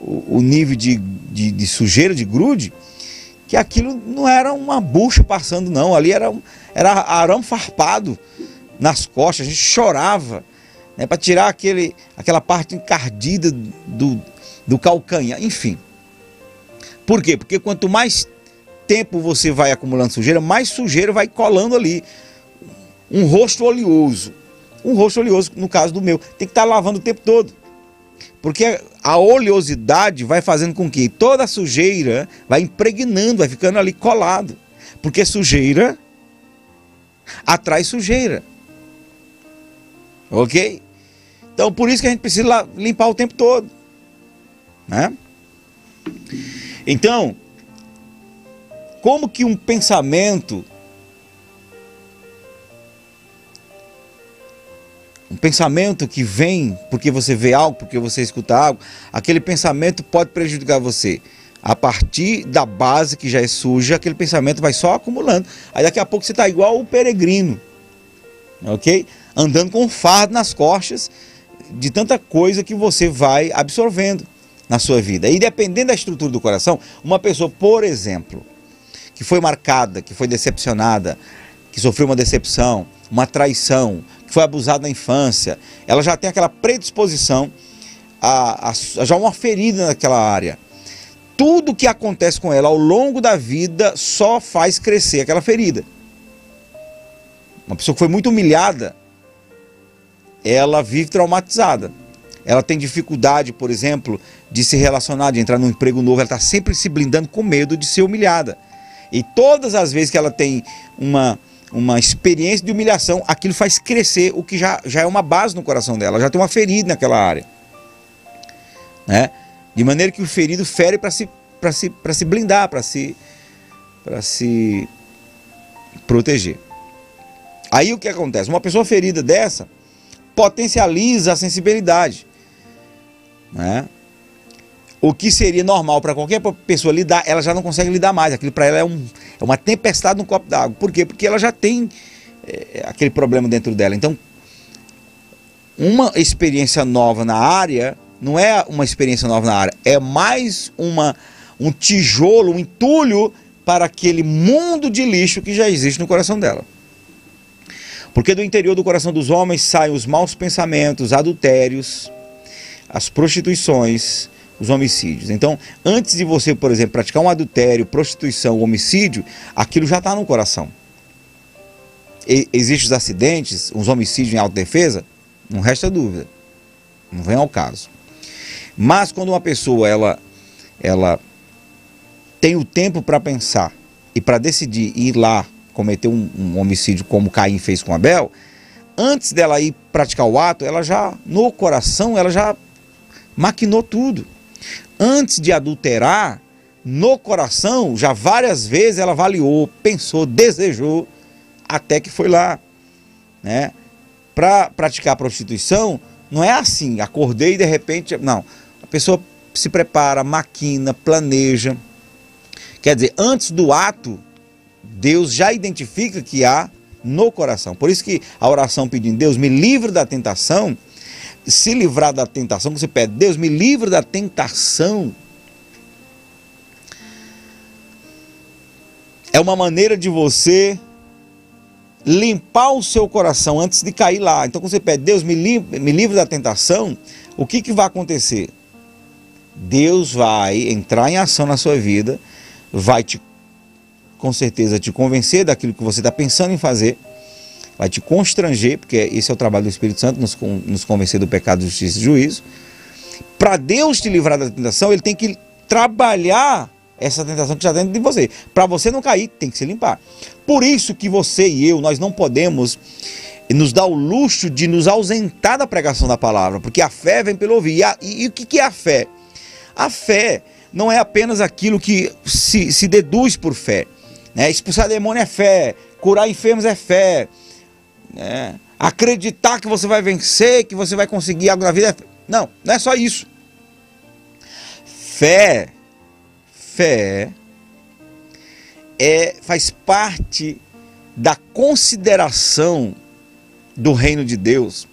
o, o nível de, de, de, sujeira, de grude, que aquilo não era uma bucha passando, não. Ali era, era arame farpado nas costas, a gente chorava né, para tirar aquele, aquela parte encardida do, do calcanhar, enfim. Por quê? Porque quanto mais tempo você vai acumulando sujeira, mais sujeira vai colando ali. Um rosto oleoso um rosto oleoso, no caso do meu. Tem que estar tá lavando o tempo todo. Porque a oleosidade vai fazendo com que toda a sujeira vai impregnando, vai ficando ali colado. Porque sujeira atrai sujeira. Ok? Então por isso que a gente precisa limpar o tempo todo. Né? Então, como que um pensamento um pensamento que vem porque você vê algo, porque você escuta algo, aquele pensamento pode prejudicar você. A partir da base que já é suja, aquele pensamento vai só acumulando. Aí daqui a pouco você está igual o peregrino, ok? Andando com um fardo nas costas de tanta coisa que você vai absorvendo na sua vida. E dependendo da estrutura do coração, uma pessoa, por exemplo, que foi marcada, que foi decepcionada, que sofreu uma decepção, uma traição, foi abusada na infância, ela já tem aquela predisposição a, a, a já uma ferida naquela área. Tudo que acontece com ela ao longo da vida só faz crescer aquela ferida. Uma pessoa que foi muito humilhada, ela vive traumatizada. Ela tem dificuldade, por exemplo, de se relacionar, de entrar num emprego novo, ela está sempre se blindando com medo de ser humilhada. E todas as vezes que ela tem uma, uma experiência de humilhação, aquilo faz crescer o que já, já é uma base no coração dela, já tem uma ferida naquela área. Né? De maneira que o ferido fere para se, se, se blindar, para se, se proteger. Aí o que acontece? Uma pessoa ferida dessa potencializa a sensibilidade. Né? O que seria normal para qualquer pessoa lidar, ela já não consegue lidar mais. Aquilo para ela é, um, é, uma tempestade no copo d'água. Por quê? Porque ela já tem é, aquele problema dentro dela. Então, uma experiência nova na área não é uma experiência nova na área, é mais uma, um tijolo, um entulho para aquele mundo de lixo que já existe no coração dela. Porque do interior do coração dos homens saem os maus pensamentos, adultérios, as prostituições, os homicídios. Então, antes de você, por exemplo, praticar um adultério, prostituição, homicídio, aquilo já está no coração. E, Existem os acidentes, os homicídios em autodefesa? Não resta dúvida. Não vem ao caso. Mas quando uma pessoa ela, ela tem o tempo para pensar e para decidir ir lá cometer um, um homicídio como Caim fez com Abel, antes dela ir praticar o ato, ela já, no coração, ela já maquinou tudo antes de adulterar, no coração, já várias vezes ela avaliou, pensou, desejou, até que foi lá. Né? Para praticar prostituição, não é assim, acordei e de repente. Não. A pessoa se prepara, maquina, planeja. Quer dizer, antes do ato, Deus já identifica que há no coração. Por isso que a oração pedindo, Deus me livre da tentação, se livrar da tentação, você pede, Deus me livre da tentação. é uma maneira de você limpar o seu coração antes de cair lá. Então, quando você pede, Deus me livre, me livre da tentação, o que, que vai acontecer? Deus vai entrar em ação na sua vida, vai te, com certeza, te convencer daquilo que você está pensando em fazer, vai te constranger, porque esse é o trabalho do Espírito Santo, nos, nos convencer do pecado, justiça e juízo. Para Deus te livrar da tentação, ele tem que trabalhar essa tentação que está dentro de você. Para você não cair, tem que se limpar. Por isso que você e eu, nós não podemos nos dar o luxo de nos ausentar da pregação da palavra, porque a fé vem pelo ouvir. E, a, e, e o que, que é a fé? A fé não é apenas aquilo que se, se deduz por fé. Né? Expulsar demônio é fé, curar enfermos é fé, né? acreditar que você vai vencer, que você vai conseguir algo na vida é. Não, não é só isso. Fé fé é, faz parte da consideração do reino de Deus,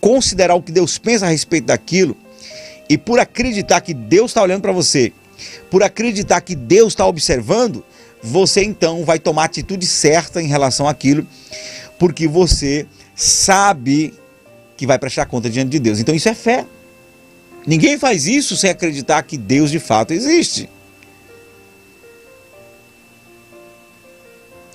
considerar o que Deus pensa a respeito daquilo, e por acreditar que Deus está olhando para você, por acreditar que Deus está observando, você então vai tomar a atitude certa em relação àquilo, porque você sabe que vai prestar conta diante de Deus. Então isso é fé. Ninguém faz isso sem acreditar que Deus de fato existe.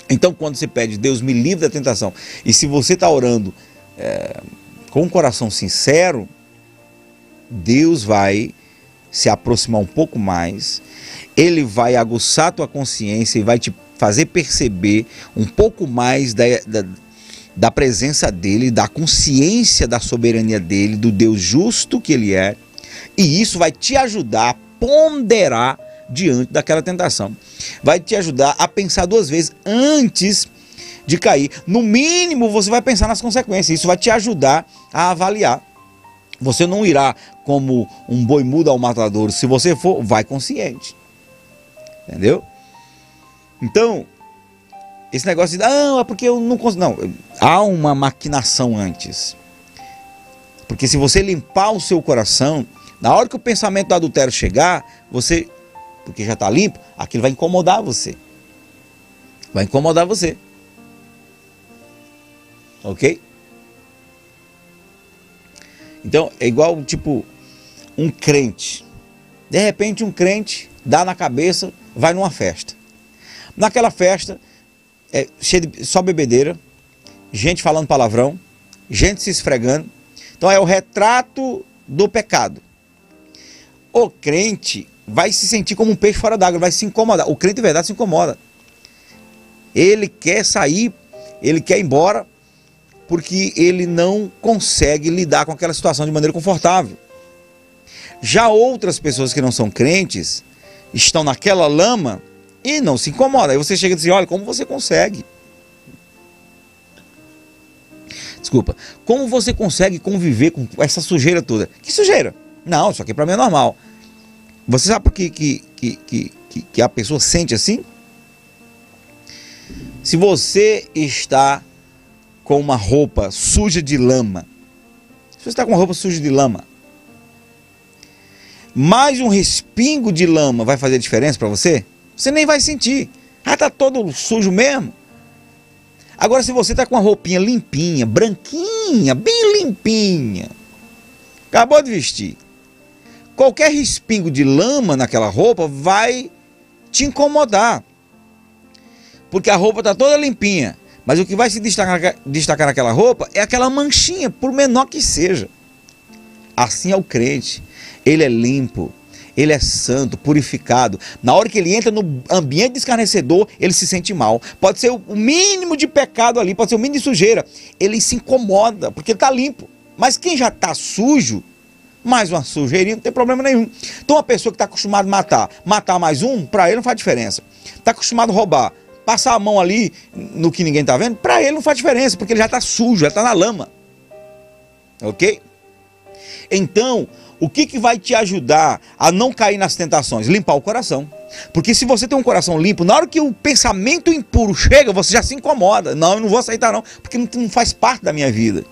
Então, quando você pede, Deus me livre da tentação, e se você está orando é, com um coração sincero, Deus vai se aproximar um pouco mais, Ele vai aguçar a tua consciência e vai te fazer perceber um pouco mais da, da, da presença dEle, da consciência da soberania dEle, do Deus justo que Ele é, e isso vai te ajudar a ponderar diante daquela tentação. Vai te ajudar a pensar duas vezes antes de cair. No mínimo, você vai pensar nas consequências. Isso vai te ajudar a avaliar. Você não irá como um boi mudo ao matador. Se você for, vai consciente. Entendeu? Então, esse negócio de, não, é porque eu não consigo. Não, há uma maquinação antes. Porque se você limpar o seu coração, na hora que o pensamento do adultério chegar, você porque já está limpo, aquilo vai incomodar você. Vai incomodar você. Ok? Então, é igual, tipo, um crente. De repente, um crente dá na cabeça, vai numa festa. Naquela festa, é cheio de, só bebedeira, gente falando palavrão, gente se esfregando. Então, é o retrato do pecado. O crente, vai se sentir como um peixe fora d'água, vai se incomodar. O crente de verdade se incomoda. Ele quer sair, ele quer ir embora, porque ele não consegue lidar com aquela situação de maneira confortável. Já outras pessoas que não são crentes estão naquela lama e não se incomodam. Aí você chega e diz: Olha, como você consegue? Desculpa. Como você consegue conviver com essa sujeira toda? Que sujeira? Não, isso aqui para mim é normal. Você sabe que, que, que, que, que a pessoa sente assim? Se você está com uma roupa suja de lama, se você está com uma roupa suja de lama, mais um respingo de lama vai fazer diferença para você? Você nem vai sentir. Ah, tá todo sujo mesmo. Agora, se você está com uma roupinha limpinha, branquinha, bem limpinha, acabou de vestir, qualquer respingo de lama naquela roupa vai te incomodar. Porque a roupa está toda limpinha. Mas o que vai se destacar, destacar naquela roupa é aquela manchinha, por menor que seja. Assim é o crente. Ele é limpo, ele é santo, purificado. Na hora que ele entra no ambiente escarnecedor, ele se sente mal. Pode ser o mínimo de pecado ali, pode ser o mínimo de sujeira. Ele se incomoda, porque ele está limpo. Mas quem já está sujo, mais uma sujeirinha, não tem problema nenhum. Então, uma pessoa que está acostumada a matar, matar mais um, para ele não faz diferença. Está acostumado a roubar, passar a mão ali no que ninguém está vendo, para ele não faz diferença, porque ele já está sujo, já está na lama. Ok? Então, o que, que vai te ajudar a não cair nas tentações? Limpar o coração. Porque se você tem um coração limpo, na hora que o pensamento impuro chega, você já se incomoda. Não, eu não vou aceitar não, porque não faz parte da minha vida.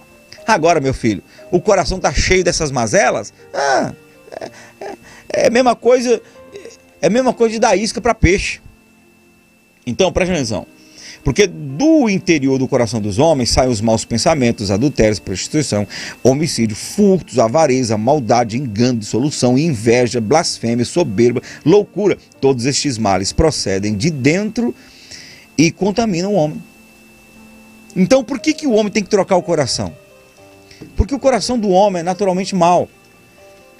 Agora, meu filho, o coração está cheio dessas mazelas? Ah, é, é, é, a mesma coisa, é a mesma coisa de dar isca para peixe. Então, preste atenção. Porque do interior do coração dos homens saem os maus pensamentos, adultérios, prostituição, homicídio, furtos, avareza, maldade, engano, dissolução, inveja, blasfêmia, soberba, loucura. Todos estes males procedem de dentro e contaminam o homem. Então, por que, que o homem tem que trocar o coração? Porque o coração do homem é naturalmente mau.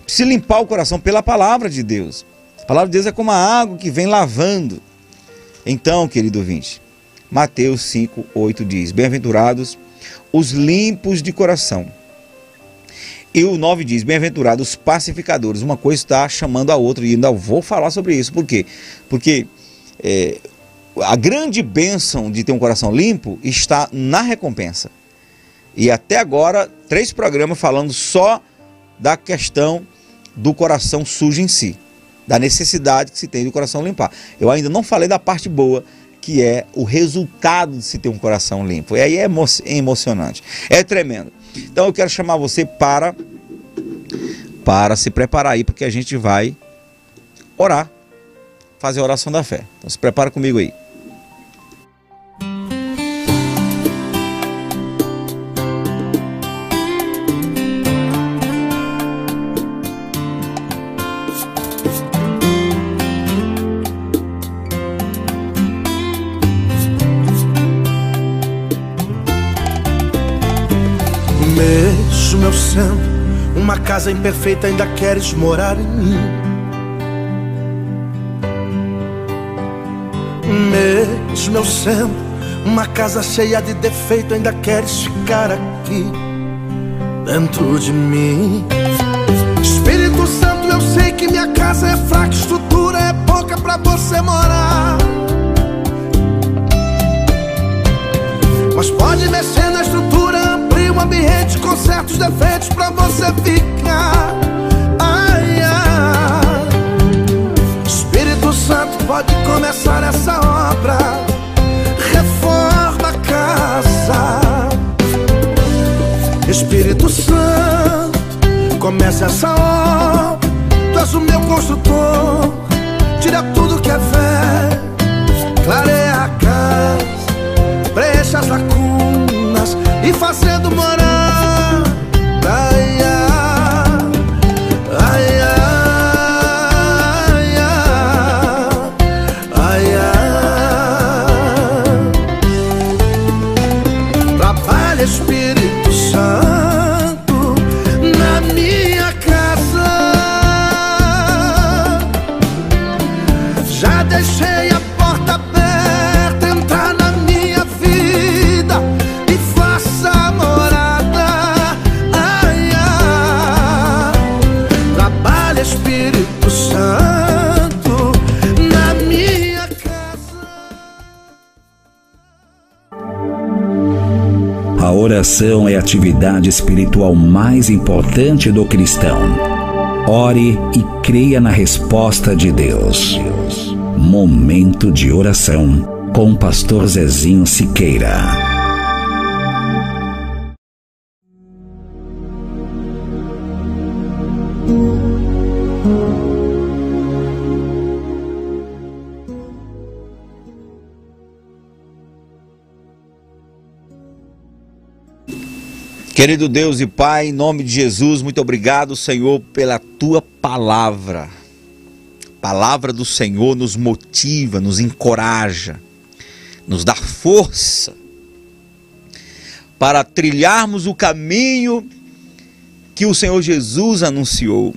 Precisa limpar o coração pela palavra de Deus. A palavra de Deus é como a água que vem lavando. Então, querido ouvinte, Mateus 5, 8 diz: Bem-aventurados os limpos de coração. E o 9 diz: Bem-aventurados os pacificadores. Uma coisa está chamando a outra, e ainda vou falar sobre isso. Por quê? Porque é, a grande bênção de ter um coração limpo está na recompensa. E até agora, três programas falando só da questão do coração sujo em si, da necessidade que se tem do coração limpar. Eu ainda não falei da parte boa, que é o resultado de se ter um coração limpo. E aí é emocionante, é tremendo. Então eu quero chamar você para para se preparar aí, porque a gente vai orar, fazer a oração da fé. Então se prepara comigo aí. Casa imperfeita ainda queres morar em mim. Mesmo eu sendo uma casa cheia de defeito, ainda queres ficar aqui dentro de mim. Espírito Santo, eu sei que minha casa é fraca, estrutura é pouca pra você morar. Mas pode mexer na estrutura, o ambiente com certos defeitos pra você ficar. Ai, ai. Espírito Santo pode começar essa obra. Reforma a casa. Espírito Santo, comece essa obra. Tu és o meu construtor. Tira tudo que é velho. Clareia a casa preencha as lacunas fazendo morar. Oração é a atividade espiritual mais importante do cristão. Ore e creia na resposta de Deus. Momento de oração com Pastor Zezinho Siqueira. Querido Deus e Pai, em nome de Jesus, muito obrigado, Senhor, pela tua palavra. A palavra do Senhor nos motiva, nos encoraja, nos dá força para trilharmos o caminho que o Senhor Jesus anunciou.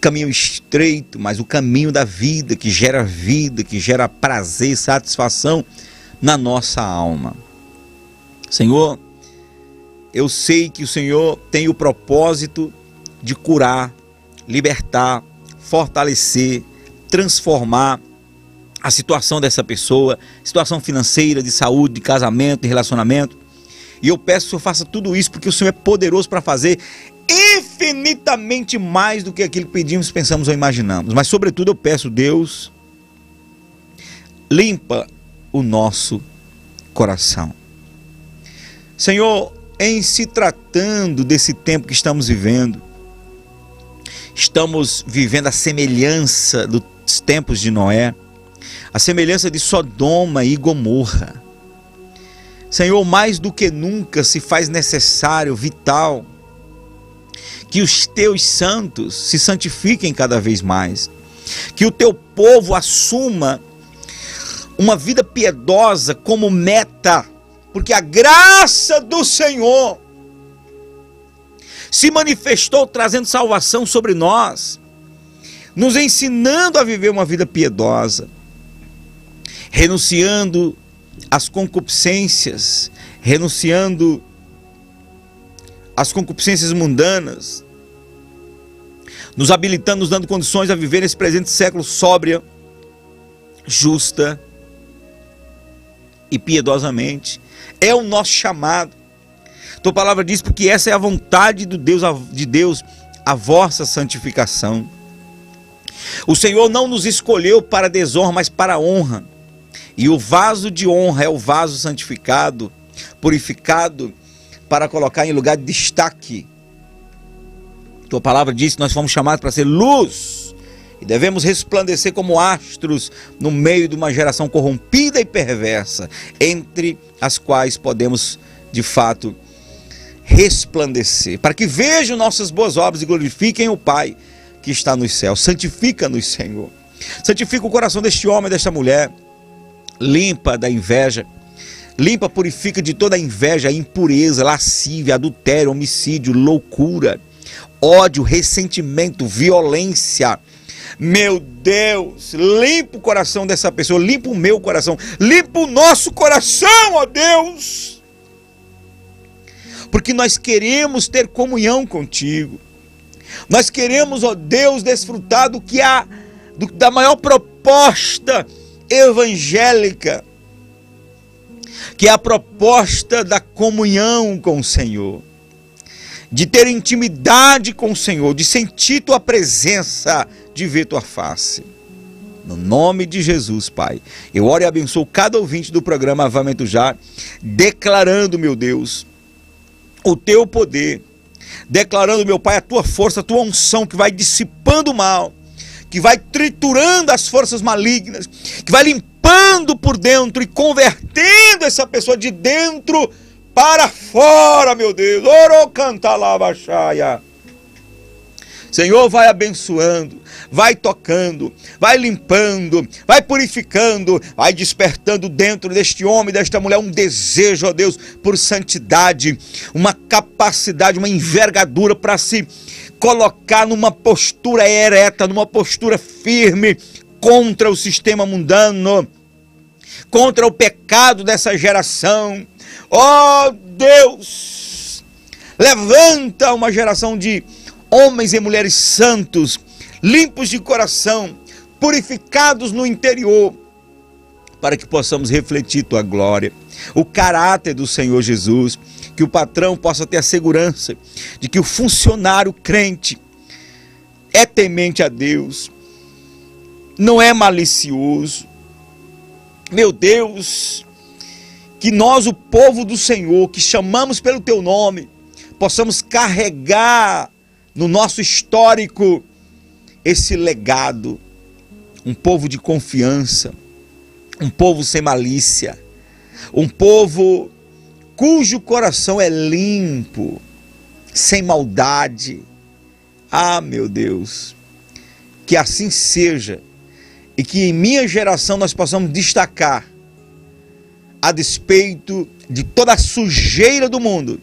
Caminho estreito, mas o caminho da vida, que gera vida, que gera prazer, satisfação na nossa alma. Senhor, eu sei que o Senhor tem o propósito de curar, libertar, fortalecer, transformar a situação dessa pessoa, situação financeira, de saúde, de casamento, de relacionamento. E eu peço que o Senhor faça tudo isso porque o Senhor é poderoso para fazer infinitamente mais do que aquilo que pedimos, pensamos ou imaginamos. Mas, sobretudo, eu peço, Deus, limpa o nosso coração. Senhor, em se tratando desse tempo que estamos vivendo, estamos vivendo a semelhança dos tempos de Noé, a semelhança de Sodoma e Gomorra. Senhor, mais do que nunca se faz necessário, vital, que os teus santos se santifiquem cada vez mais, que o teu povo assuma uma vida piedosa como meta, porque a graça do Senhor se manifestou trazendo salvação sobre nós, nos ensinando a viver uma vida piedosa, renunciando às concupiscências, renunciando às concupiscências mundanas, nos habilitando, nos dando condições a viver nesse presente século sóbria, justa e piedosamente. É o nosso chamado. Tua palavra diz porque essa é a vontade do Deus, de Deus, a vossa santificação. O Senhor não nos escolheu para desonra, mas para honra. E o vaso de honra é o vaso santificado, purificado, para colocar em lugar de destaque. Tua palavra diz que nós fomos chamados para ser luz e devemos resplandecer como astros no meio de uma geração corrompida e perversa, entre as quais podemos, de fato, resplandecer, para que vejam nossas boas obras e glorifiquem o Pai que está nos céus. Santifica-nos, Senhor. Santifica o coração deste homem, desta mulher. Limpa da inveja. Limpa, purifica de toda inveja, impureza, lascívia, adultério, homicídio, loucura, ódio, ressentimento, violência. Meu Deus, limpa o coração dessa pessoa, limpa o meu coração, limpa o nosso coração, ó Deus porque nós queremos ter comunhão contigo. Nós queremos, ó Deus, desfrutar do que há, do, da maior proposta evangélica, que é a proposta da comunhão com o Senhor, de ter intimidade com o Senhor, de sentir tua presença, de ver tua face. No nome de Jesus, Pai, eu oro e abençoo cada ouvinte do programa Avamento Já, declarando, meu Deus, o teu poder, declarando, meu Pai, a tua força, a tua unção que vai dissipando o mal, que vai triturando as forças malignas, que vai limpando por dentro e convertendo essa pessoa de dentro para fora, meu Deus. Oro canta lá, baixaia. Senhor, vai abençoando, vai tocando, vai limpando, vai purificando, vai despertando dentro deste homem, desta mulher, um desejo, ó Deus, por santidade, uma capacidade, uma envergadura para se colocar numa postura ereta, numa postura firme contra o sistema mundano, contra o pecado dessa geração. Ó Deus, levanta uma geração de homens e mulheres santos, limpos de coração, purificados no interior, para que possamos refletir tua glória, o caráter do Senhor Jesus, que o patrão possa ter a segurança de que o funcionário crente é temente a Deus, não é malicioso. Meu Deus, que nós, o povo do Senhor, que chamamos pelo teu nome, possamos carregar no nosso histórico esse legado, um povo de confiança, um povo sem malícia, um povo cujo coração é limpo, sem maldade. Ah, meu Deus, que assim seja e que em minha geração nós possamos destacar, a despeito de toda a sujeira do mundo,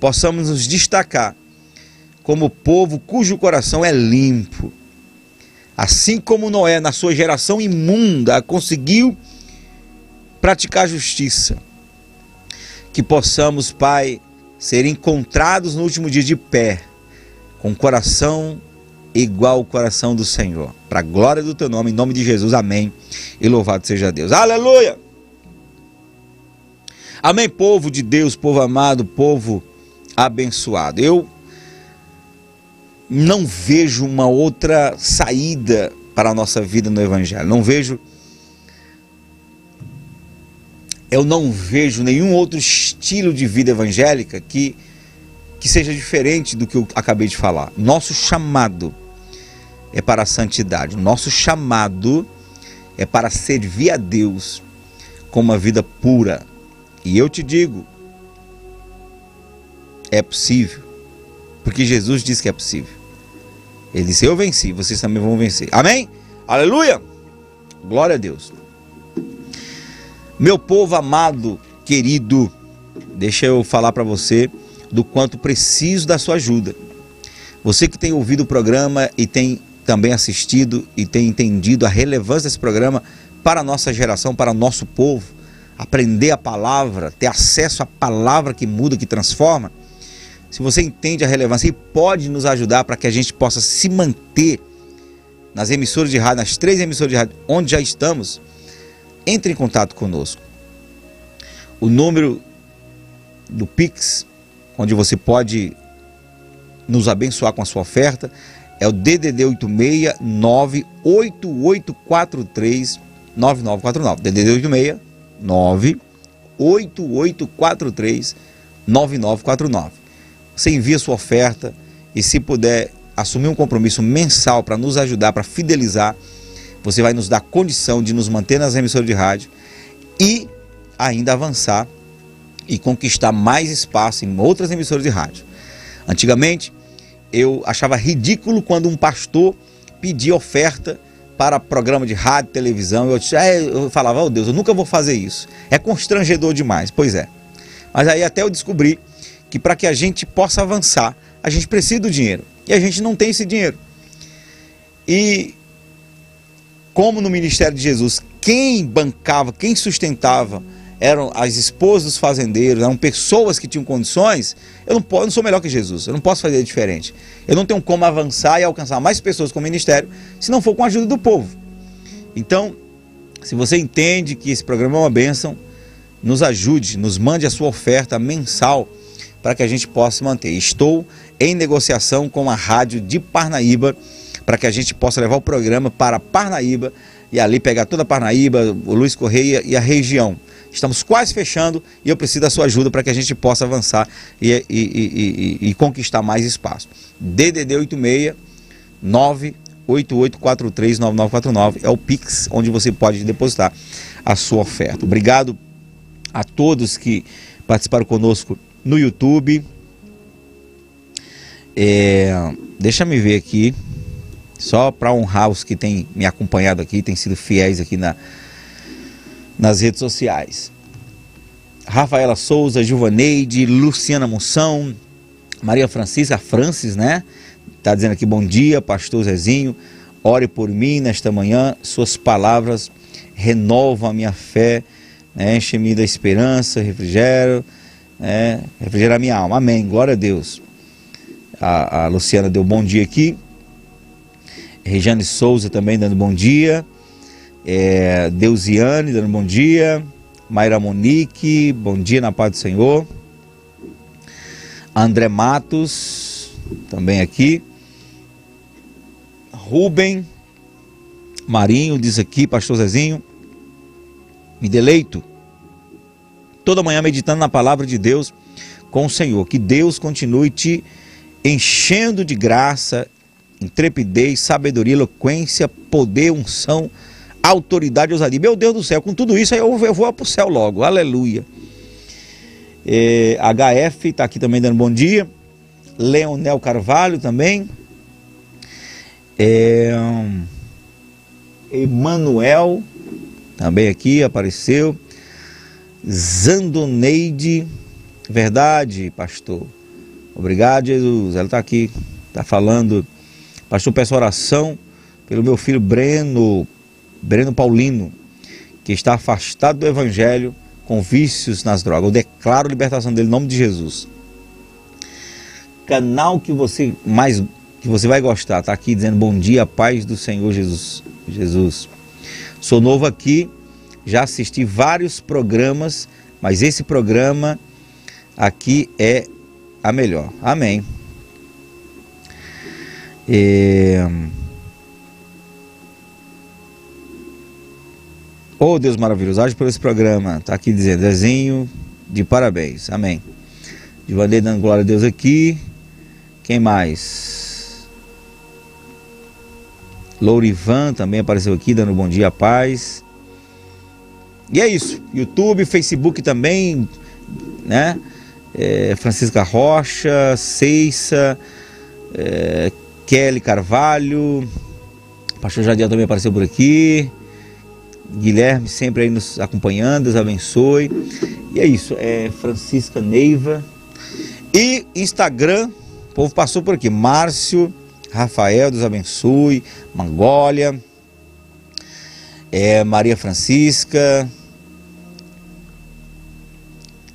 possamos nos destacar como povo cujo coração é limpo. Assim como Noé, na sua geração imunda, conseguiu praticar justiça. Que possamos, Pai, ser encontrados no último dia de pé, com coração igual ao coração do Senhor. Para a glória do teu nome, em nome de Jesus, amém. E louvado seja Deus. Aleluia! Amém, povo de Deus, povo amado, povo abençoado. Eu não vejo uma outra saída para a nossa vida no Evangelho. Não vejo. Eu não vejo nenhum outro estilo de vida evangélica que, que seja diferente do que eu acabei de falar. Nosso chamado é para a santidade. Nosso chamado é para servir a Deus com uma vida pura. E eu te digo, é possível, porque Jesus disse que é possível. Ele disse: Eu venci, vocês também vão vencer. Amém? Aleluia! Glória a Deus. Meu povo amado, querido, deixa eu falar para você do quanto preciso da sua ajuda. Você que tem ouvido o programa e tem também assistido e tem entendido a relevância desse programa para a nossa geração, para o nosso povo, aprender a palavra, ter acesso à palavra que muda, que transforma. Se você entende a relevância e pode nos ajudar para que a gente possa se manter nas emissoras de rádio, nas três emissoras de rádio onde já estamos, entre em contato conosco. O número do Pix, onde você pode nos abençoar com a sua oferta, é o DDD 86 98843 9949. DDD 86 98843 9949. Você envia sua oferta e se puder assumir um compromisso mensal para nos ajudar, para fidelizar, você vai nos dar condição de nos manter nas emissoras de rádio e ainda avançar e conquistar mais espaço em outras emissoras de rádio. Antigamente, eu achava ridículo quando um pastor pedia oferta para programa de rádio, televisão. Eu, é, eu falava, oh Deus, eu nunca vou fazer isso. É constrangedor demais. Pois é. Mas aí até eu descobri que para que a gente possa avançar, a gente precisa do dinheiro. E a gente não tem esse dinheiro. E como no ministério de Jesus, quem bancava, quem sustentava eram as esposas dos fazendeiros, eram pessoas que tinham condições, eu não, posso, eu não sou melhor que Jesus, eu não posso fazer diferente. Eu não tenho como avançar e alcançar mais pessoas com o ministério se não for com a ajuda do povo. Então, se você entende que esse programa é uma bênção, nos ajude, nos mande a sua oferta mensal para que a gente possa manter. Estou em negociação com a rádio de Parnaíba para que a gente possa levar o programa para Parnaíba e ali pegar toda a Parnaíba, o Luiz Correia e a região. Estamos quase fechando e eu preciso da sua ajuda para que a gente possa avançar e, e, e, e conquistar mais espaço. DDD 86 988439949 é o Pix onde você pode depositar a sua oferta. Obrigado a todos que participaram conosco no YouTube. É, deixa me ver aqui, só para honrar os que têm me acompanhado aqui, têm sido fiéis aqui na, nas redes sociais. Rafaela Souza, Juvaneide, Luciana Moção, Maria Francisca, Francis, né? Tá dizendo aqui bom dia, pastor Zezinho. Ore por mim nesta manhã, suas palavras renovam a minha fé, né? enche-me da esperança, refrigero, né? refrigera a minha alma. Amém, glória a Deus. A, a Luciana deu bom dia aqui. Regiane Souza também dando bom dia. É, Deusiane, dando bom dia. Mayra Monique, bom dia na paz do Senhor. André Matos, também aqui. Rubem Marinho diz aqui, pastor Zezinho, me deleito toda manhã meditando na palavra de Deus com o Senhor. Que Deus continue te enchendo de graça, intrepidez, sabedoria, eloquência, poder, unção autoridade e ousadia. Meu Deus do céu, com tudo isso eu, eu vou para o céu logo. Aleluia. É, HF está aqui também dando bom dia. Leonel Carvalho também. É, Emanuel também aqui apareceu. Zandoneide, verdade, pastor. Obrigado, Jesus. Ela está aqui, está falando. Pastor, peço oração pelo meu filho Breno, Breno Paulino, que está afastado do Evangelho com vícios nas drogas. Eu declaro a libertação dele em nome de Jesus. Canal que você mais que você vai gostar, está aqui dizendo bom dia, paz do Senhor Jesus. Jesus. Sou novo aqui, já assisti vários programas, mas esse programa aqui é a melhor. Amém. É... Oh Deus maravilhoso, age por esse programa. Está aqui dizendo, desenho de parabéns. Amém. Divanei dando glória a Deus aqui. Quem mais? Lourivan também apareceu aqui dando bom dia, paz. E é isso. YouTube, Facebook também, né? É, Francisca Rocha, Ceissa, é, Kelly Carvalho, Pastor Jadiel também apareceu por aqui. Guilherme sempre aí nos acompanhando, Deus abençoe. E é isso, é Francisca Neiva. E Instagram, o povo passou por aqui. Márcio, Rafael, Deus abençoe. Mangólia, é Maria Francisca,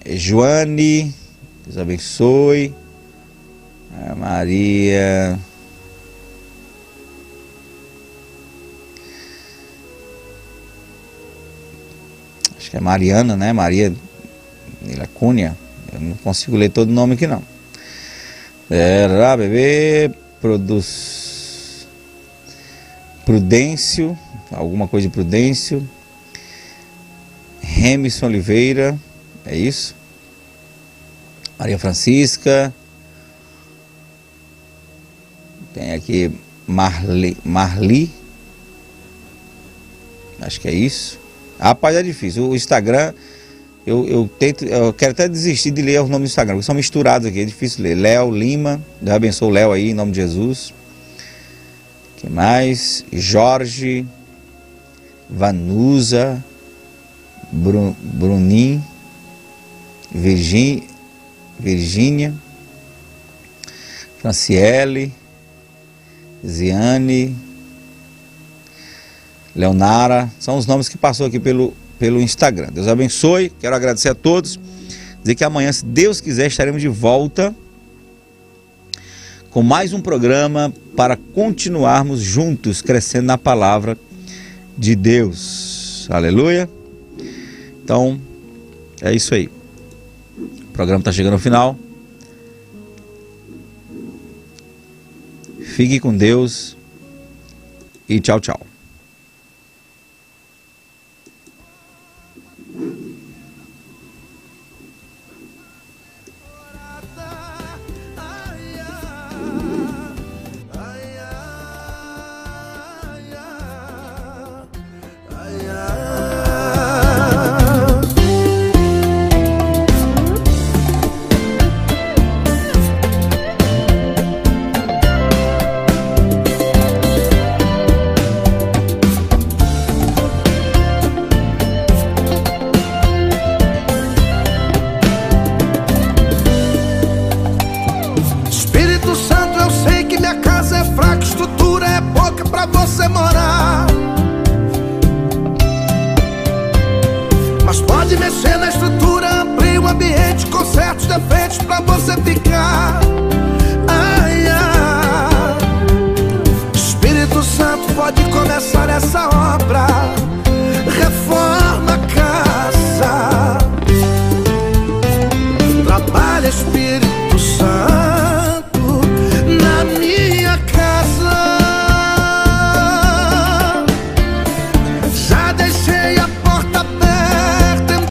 é Joane, Deus abençoe. É Maria. Acho que é Mariana, né? Maria Cunha. Eu não consigo ler todo o nome aqui não. Era bebê, produz Prudêncio, alguma coisa de Prudêncio. Remison Oliveira, é isso? Maria Francisca. Tem aqui Marli, Marli. Acho que é isso. Rapaz, é difícil. O Instagram, eu, eu tento, eu quero até desistir de ler os nomes do Instagram, porque são misturados aqui, é difícil ler. Léo Lima, Deus abençoe o Léo aí, em nome de Jesus. que mais? Jorge, Vanusa, Bru, Brunim, Virgin, Virgínia, Franciele, Ziane, Leonara, são os nomes que passou aqui pelo, pelo Instagram. Deus abençoe, quero agradecer a todos. Dizer que amanhã, se Deus quiser, estaremos de volta com mais um programa para continuarmos juntos crescendo na palavra de Deus. Aleluia. Então, é isso aí. O programa está chegando ao final. Fique com Deus e tchau, tchau.